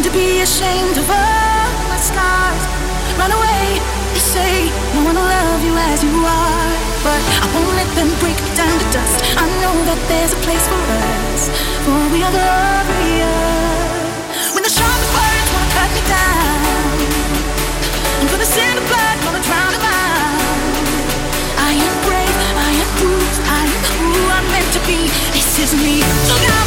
I've to be ashamed of all my scars. Run away, they say, no one will love you as you are. But I won't let them break me down to dust. I know that there's a place for us, for we are glorious. When the sharpest words wanna cut me down, I'm gonna send the blood, gonna drown them. I am brave, I am bruised, I am who I'm meant to be. This is me. Look out,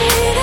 need